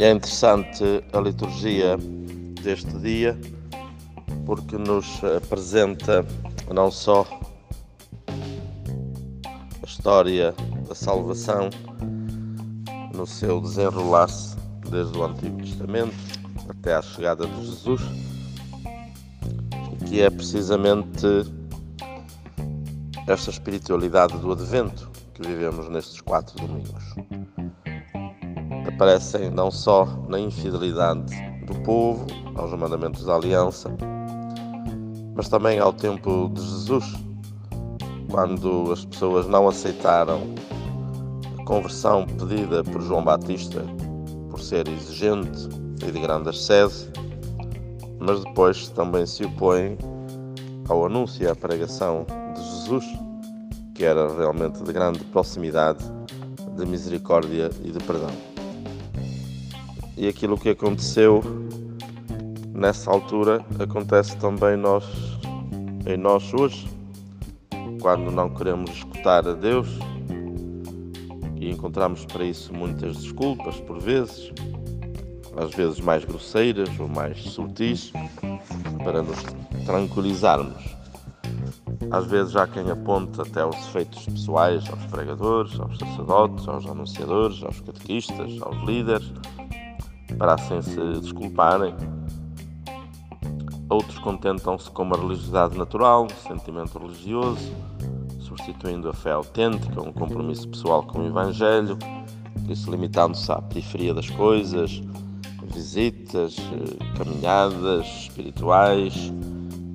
É interessante a liturgia deste dia porque nos apresenta não só a história da salvação no seu desenrolar-se desde o Antigo Testamento até à chegada de Jesus, que é precisamente esta espiritualidade do Advento que vivemos nestes quatro domingos aparecem não só na infidelidade do povo aos mandamentos da aliança, mas também ao tempo de Jesus, quando as pessoas não aceitaram a conversão pedida por João Batista por ser exigente e de grande ascese, mas depois também se opõem ao anúncio e à pregação de Jesus, que era realmente de grande proximidade, de misericórdia e de perdão e aquilo que aconteceu nessa altura acontece também nós, em nós hoje, quando não queremos escutar a Deus e encontramos para isso muitas desculpas por vezes, às vezes mais grosseiras ou mais sutis, para nos tranquilizarmos. Às vezes há quem aponte até os efeitos pessoais aos pregadores, aos sacerdotes, aos anunciadores, aos catequistas, aos líderes, para assim se desculparem. Outros contentam-se com uma religiosidade natural, um sentimento religioso, substituindo a fé autêntica, um compromisso pessoal com o Evangelho, isso limitando-se à periferia das coisas, visitas, eh, caminhadas espirituais,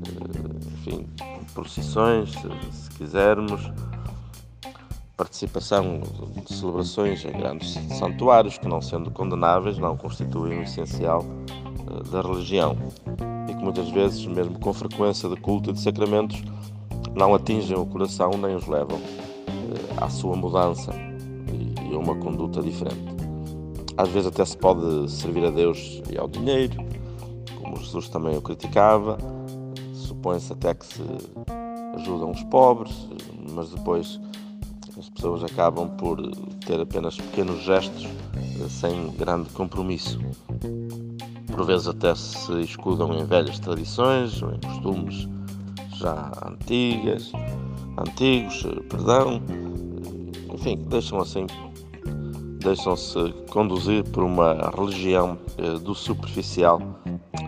eh, enfim, procissões, se quisermos participação de celebrações em grandes santuários que, não sendo condenáveis, não constituem o essencial eh, da religião e que muitas vezes, mesmo com frequência de culto e de sacramentos, não atingem o coração nem os levam eh, à sua mudança e a uma conduta diferente. Às vezes até se pode servir a Deus e ao dinheiro, como Jesus também o criticava. Supõe-se até que se ajudam os pobres, mas depois as pessoas acabam por ter apenas pequenos gestos eh, sem grande compromisso. Por vezes até se escudam em velhas tradições ou em costumes já antigas, antigos, eh, perdão, enfim, deixam assim, deixam-se conduzir por uma religião eh, do superficial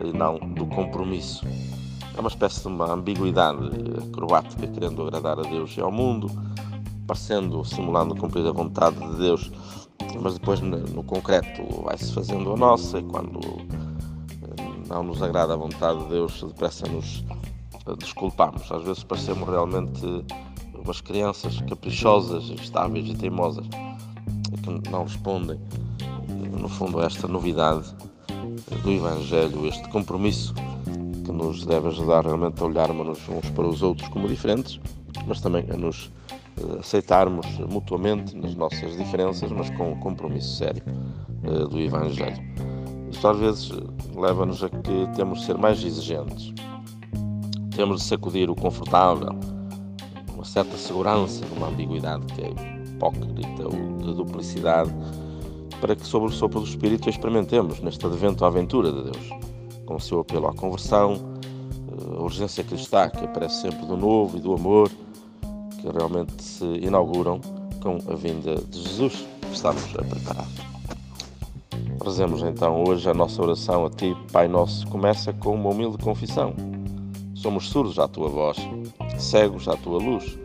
e não do compromisso. É uma espécie de uma ambiguidade acrobática, querendo agradar a Deus e ao mundo, parecendo, simulando cumprir a vontade de Deus, mas depois no concreto vai-se fazendo a nossa e quando eh, não nos agrada a vontade de Deus, depressa nos eh, desculpamos. Às vezes parecemos realmente umas crianças caprichosas, instáveis e teimosas que não respondem, no fundo, a esta novidade do Evangelho, este compromisso que nos deve ajudar realmente a olharmos uns para os outros como diferentes, mas também a nos aceitarmos mutuamente nas nossas diferenças, mas com um compromisso sério uh, do Evangelho. Isto às vezes leva-nos a que temos de ser mais exigentes, temos de sacudir o confortável, uma certa segurança numa ambiguidade que é hipócrita ou de duplicidade, para que, sob o sopro do Espírito, experimentemos neste advento a aventura de Deus, com o seu apelo à conversão, eh, a urgência cristã que aparece sempre do novo e do amor realmente se inauguram com a vinda de Jesus estamos a preparar. Rezemos então hoje a nossa oração a Ti, Pai Nosso, começa com uma humilde confissão. Somos surdos à Tua voz, cegos à Tua luz,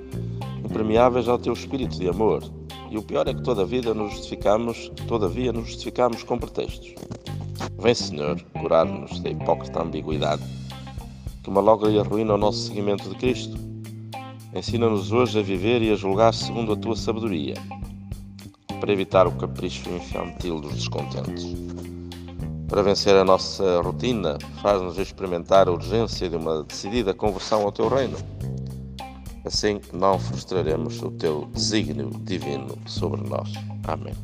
impermeáveis ao Teu Espírito de amor. E o pior é que toda a vida nos justificamos, todavia nos justificamos com pretextos. Vem, Senhor, curar-nos da hipócrita ambiguidade que malogra e arruína o nosso seguimento de Cristo Ensina-nos hoje a viver e a julgar segundo a tua sabedoria, para evitar o capricho infantil dos descontentes. Para vencer a nossa rotina, faz-nos experimentar a urgência de uma decidida conversão ao teu reino. Assim não frustraremos o teu desígnio divino sobre nós. Amém.